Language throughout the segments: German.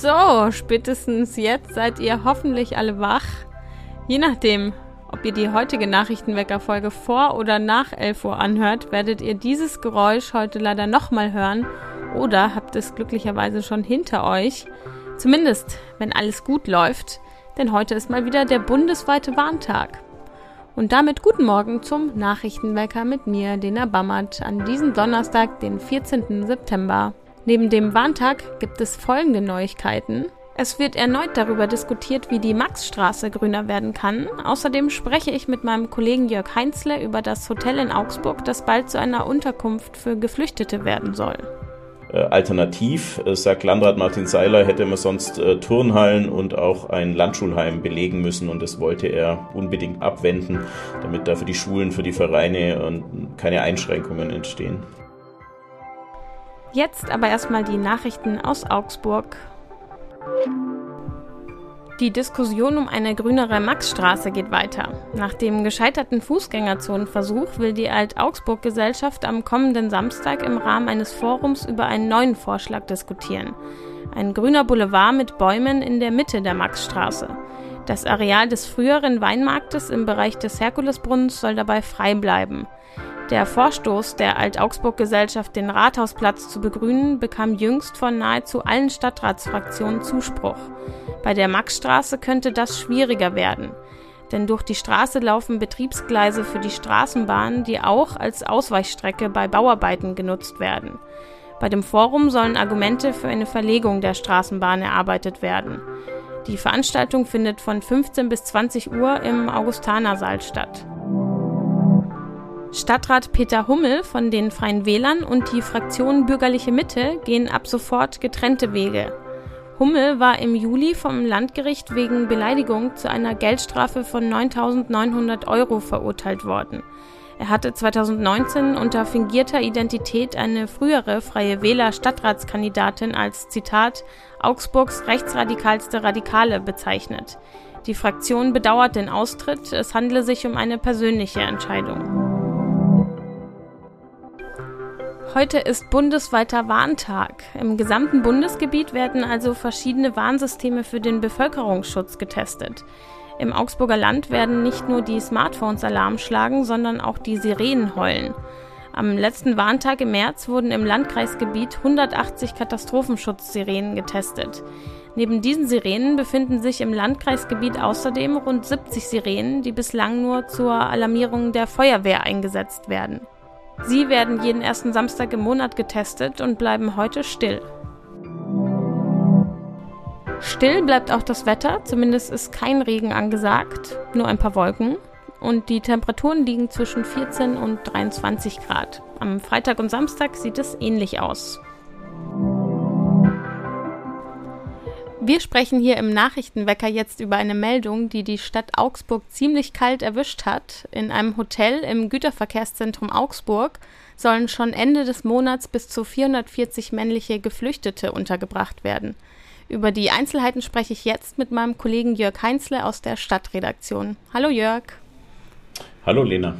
So, spätestens jetzt seid ihr hoffentlich alle wach. Je nachdem, ob ihr die heutige Nachrichtenwecker-Folge vor oder nach 11 Uhr anhört, werdet ihr dieses Geräusch heute leider nochmal hören oder habt es glücklicherweise schon hinter euch. Zumindest, wenn alles gut läuft, denn heute ist mal wieder der bundesweite Warntag. Und damit guten Morgen zum Nachrichtenwecker mit mir, Dena Bammert, an diesem Donnerstag, den 14. September. Neben dem Warntag gibt es folgende Neuigkeiten. Es wird erneut darüber diskutiert, wie die Maxstraße grüner werden kann. Außerdem spreche ich mit meinem Kollegen Jörg Heinzle über das Hotel in Augsburg, das bald zu einer Unterkunft für Geflüchtete werden soll. Äh, alternativ, äh, sagt Landrat Martin Seiler, hätte man sonst äh, Turnhallen und auch ein Landschulheim belegen müssen und das wollte er unbedingt abwenden, damit da für die Schulen, für die Vereine keine Einschränkungen entstehen. Jetzt aber erstmal die Nachrichten aus Augsburg. Die Diskussion um eine grünere Maxstraße geht weiter. Nach dem gescheiterten Fußgängerzonenversuch will die Alt-Augsburg-Gesellschaft am kommenden Samstag im Rahmen eines Forums über einen neuen Vorschlag diskutieren. Ein grüner Boulevard mit Bäumen in der Mitte der Maxstraße. Das Areal des früheren Weinmarktes im Bereich des Herkulesbrunnens soll dabei frei bleiben. Der Vorstoß der Alt-Augsburg-Gesellschaft, den Rathausplatz zu begrünen, bekam jüngst von nahezu allen Stadtratsfraktionen Zuspruch. Bei der Maxstraße könnte das schwieriger werden, denn durch die Straße laufen Betriebsgleise für die Straßenbahn, die auch als Ausweichstrecke bei Bauarbeiten genutzt werden. Bei dem Forum sollen Argumente für eine Verlegung der Straßenbahn erarbeitet werden. Die Veranstaltung findet von 15 bis 20 Uhr im Augustanersaal statt. Stadtrat Peter Hummel von den Freien Wählern und die Fraktion Bürgerliche Mitte gehen ab sofort getrennte Wege. Hummel war im Juli vom Landgericht wegen Beleidigung zu einer Geldstrafe von 9.900 Euro verurteilt worden. Er hatte 2019 unter fingierter Identität eine frühere Freie Wähler Stadtratskandidatin als Zitat Augsburgs rechtsradikalste Radikale bezeichnet. Die Fraktion bedauert den Austritt, es handle sich um eine persönliche Entscheidung. Heute ist bundesweiter Warntag. Im gesamten Bundesgebiet werden also verschiedene Warnsysteme für den Bevölkerungsschutz getestet. Im Augsburger Land werden nicht nur die Smartphones Alarm schlagen, sondern auch die Sirenen heulen. Am letzten Warntag im März wurden im Landkreisgebiet 180 Katastrophenschutzsirenen getestet. Neben diesen Sirenen befinden sich im Landkreisgebiet außerdem rund 70 Sirenen, die bislang nur zur Alarmierung der Feuerwehr eingesetzt werden. Sie werden jeden ersten Samstag im Monat getestet und bleiben heute still. Still bleibt auch das Wetter, zumindest ist kein Regen angesagt, nur ein paar Wolken. Und die Temperaturen liegen zwischen 14 und 23 Grad. Am Freitag und Samstag sieht es ähnlich aus. Wir sprechen hier im Nachrichtenwecker jetzt über eine Meldung, die die Stadt Augsburg ziemlich kalt erwischt hat. In einem Hotel im Güterverkehrszentrum Augsburg sollen schon Ende des Monats bis zu 440 männliche Geflüchtete untergebracht werden. Über die Einzelheiten spreche ich jetzt mit meinem Kollegen Jörg Heinzle aus der Stadtredaktion. Hallo Jörg. Hallo Lena.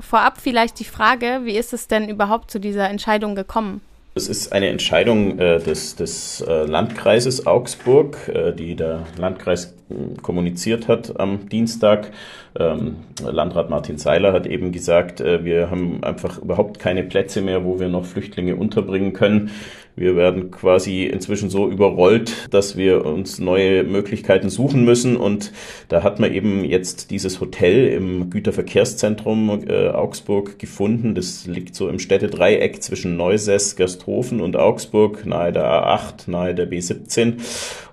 Vorab vielleicht die Frage, wie ist es denn überhaupt zu dieser Entscheidung gekommen? Es ist eine Entscheidung äh, des, des äh, Landkreises Augsburg, äh, die der Landkreis äh, kommuniziert hat am Dienstag. Ähm, Landrat Martin Seiler hat eben gesagt, äh, wir haben einfach überhaupt keine Plätze mehr, wo wir noch Flüchtlinge unterbringen können. Wir werden quasi inzwischen so überrollt, dass wir uns neue Möglichkeiten suchen müssen. Und da hat man eben jetzt dieses Hotel im Güterverkehrszentrum äh, Augsburg gefunden. Das liegt so im Städtedreieck zwischen Neusäß, Gersthofen und Augsburg, nahe der A8, nahe der B17.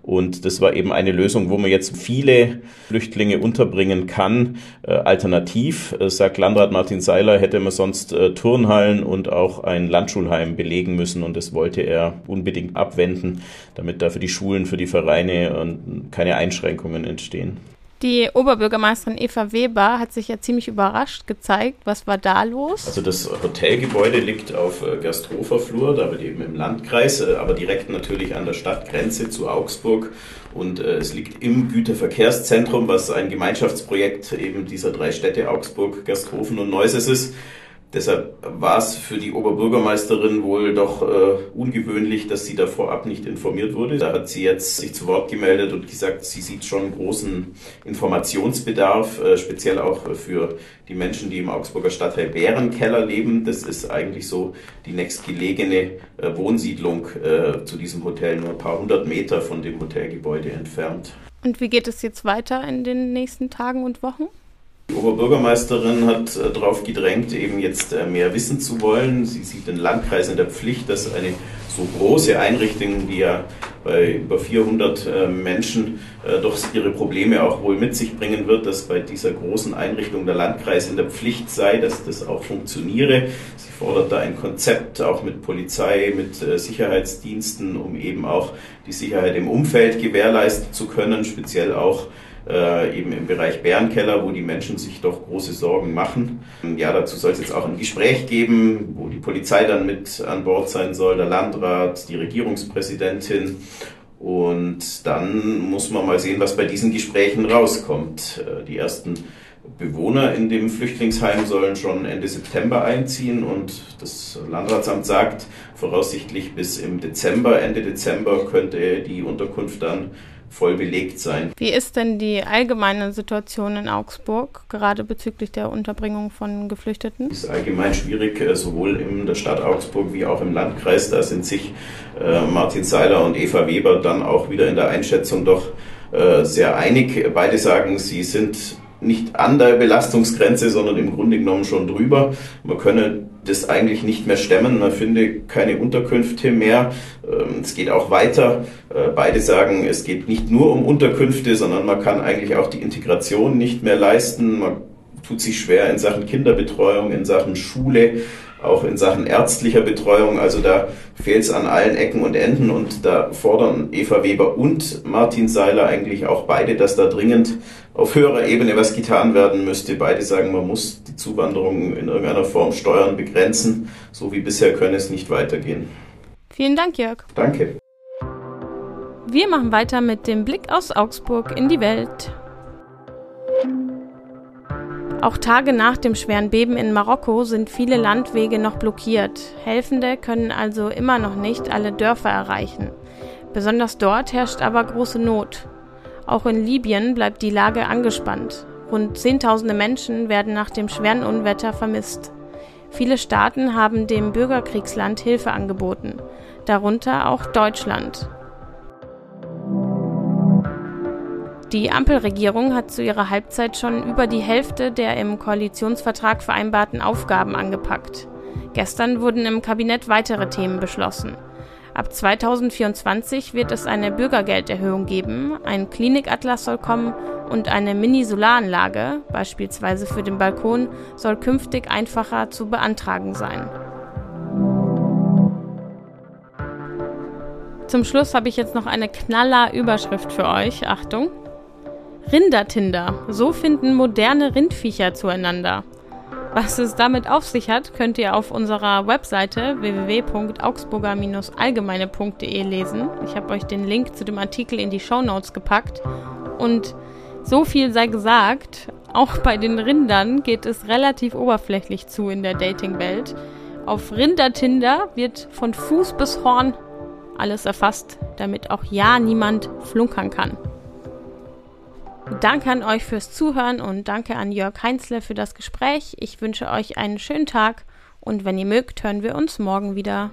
Und das war eben eine Lösung, wo man jetzt viele Flüchtlinge unterbringen kann. Äh, alternativ, äh, sagt Landrat Martin Seiler, hätte man sonst äh, Turnhallen und auch ein Landschulheim belegen müssen. Und das wollte er unbedingt abwenden, damit da für die Schulen, für die Vereine keine Einschränkungen entstehen. Die Oberbürgermeisterin Eva Weber hat sich ja ziemlich überrascht gezeigt. Was war da los? Also das Hotelgebäude liegt auf äh, Gersthofer Flur, damit eben im Landkreis, äh, aber direkt natürlich an der Stadtgrenze zu Augsburg. Und äh, es liegt im Güterverkehrszentrum, was ein Gemeinschaftsprojekt eben dieser drei Städte Augsburg, Gersthofen und Neuses ist. Deshalb war es für die Oberbürgermeisterin wohl doch äh, ungewöhnlich, dass sie da vorab nicht informiert wurde. Da hat sie jetzt sich zu Wort gemeldet und gesagt, sie sieht schon großen Informationsbedarf, äh, speziell auch für die Menschen, die im Augsburger Stadtteil Bärenkeller leben. Das ist eigentlich so die nächstgelegene äh, Wohnsiedlung äh, zu diesem Hotel, nur ein paar hundert Meter von dem Hotelgebäude entfernt. Und wie geht es jetzt weiter in den nächsten Tagen und Wochen? Die Oberbürgermeisterin hat äh, darauf gedrängt, eben jetzt äh, mehr wissen zu wollen. Sie sieht den Landkreis in der Pflicht, dass eine so große Einrichtung, die ja bei über 400 äh, Menschen doch ihre Probleme auch wohl mit sich bringen wird, dass bei dieser großen Einrichtung der Landkreis in der Pflicht sei, dass das auch funktioniere. Sie fordert da ein Konzept auch mit Polizei, mit Sicherheitsdiensten, um eben auch die Sicherheit im Umfeld gewährleisten zu können, speziell auch äh, eben im Bereich Bärenkeller, wo die Menschen sich doch große Sorgen machen. Ja, dazu soll es jetzt auch ein Gespräch geben, wo die Polizei dann mit an Bord sein soll, der Landrat, die Regierungspräsidentin. Und dann muss man mal sehen, was bei diesen Gesprächen rauskommt. Äh, die ersten Bewohner in dem Flüchtlingsheim sollen schon Ende September einziehen und das Landratsamt sagt, voraussichtlich bis im Dezember, Ende Dezember könnte die Unterkunft dann voll belegt sein. Wie ist denn die allgemeine Situation in Augsburg, gerade bezüglich der Unterbringung von Geflüchteten? Es ist allgemein schwierig, äh, sowohl in der Stadt Augsburg wie auch im Landkreis. Da sind sich äh, Martin Seiler und Eva Weber dann auch wieder in der Einschätzung doch äh, sehr einig. Beide sagen, sie sind nicht an der Belastungsgrenze, sondern im Grunde genommen schon drüber. Man könne das eigentlich nicht mehr stemmen. Man finde keine Unterkünfte mehr. Ähm, es geht auch weiter. Äh, beide sagen, es geht nicht nur um Unterkünfte, sondern man kann eigentlich auch die Integration nicht mehr leisten. Man tut sich schwer in Sachen Kinderbetreuung, in Sachen Schule auch in Sachen ärztlicher Betreuung. Also da fehlt es an allen Ecken und Enden und da fordern Eva Weber und Martin Seiler eigentlich auch beide, dass da dringend auf höherer Ebene was getan werden müsste. Beide sagen, man muss die Zuwanderung in irgendeiner Form steuern, begrenzen. So wie bisher könne es nicht weitergehen. Vielen Dank, Jörg. Danke. Wir machen weiter mit dem Blick aus Augsburg in die Welt. Auch Tage nach dem schweren Beben in Marokko sind viele Landwege noch blockiert. Helfende können also immer noch nicht alle Dörfer erreichen. Besonders dort herrscht aber große Not. Auch in Libyen bleibt die Lage angespannt. Rund Zehntausende Menschen werden nach dem schweren Unwetter vermisst. Viele Staaten haben dem Bürgerkriegsland Hilfe angeboten, darunter auch Deutschland. Die Ampelregierung hat zu ihrer Halbzeit schon über die Hälfte der im Koalitionsvertrag vereinbarten Aufgaben angepackt. Gestern wurden im Kabinett weitere Themen beschlossen. Ab 2024 wird es eine Bürgergelderhöhung geben, ein Klinikatlas soll kommen und eine Mini-Solaranlage, beispielsweise für den Balkon, soll künftig einfacher zu beantragen sein. Zum Schluss habe ich jetzt noch eine knaller Überschrift für euch. Achtung! Rindertinder. So finden moderne Rindviecher zueinander. Was es damit auf sich hat, könnt ihr auf unserer Webseite www.augsburger-allgemeine.de lesen. Ich habe euch den Link zu dem Artikel in die Show Notes gepackt. Und so viel sei gesagt, auch bei den Rindern geht es relativ oberflächlich zu in der Dating-Welt. Auf Rindertinder wird von Fuß bis Horn alles erfasst, damit auch ja niemand flunkern kann. Danke an euch fürs Zuhören und danke an Jörg Heinzle für das Gespräch. Ich wünsche euch einen schönen Tag und wenn ihr mögt, hören wir uns morgen wieder.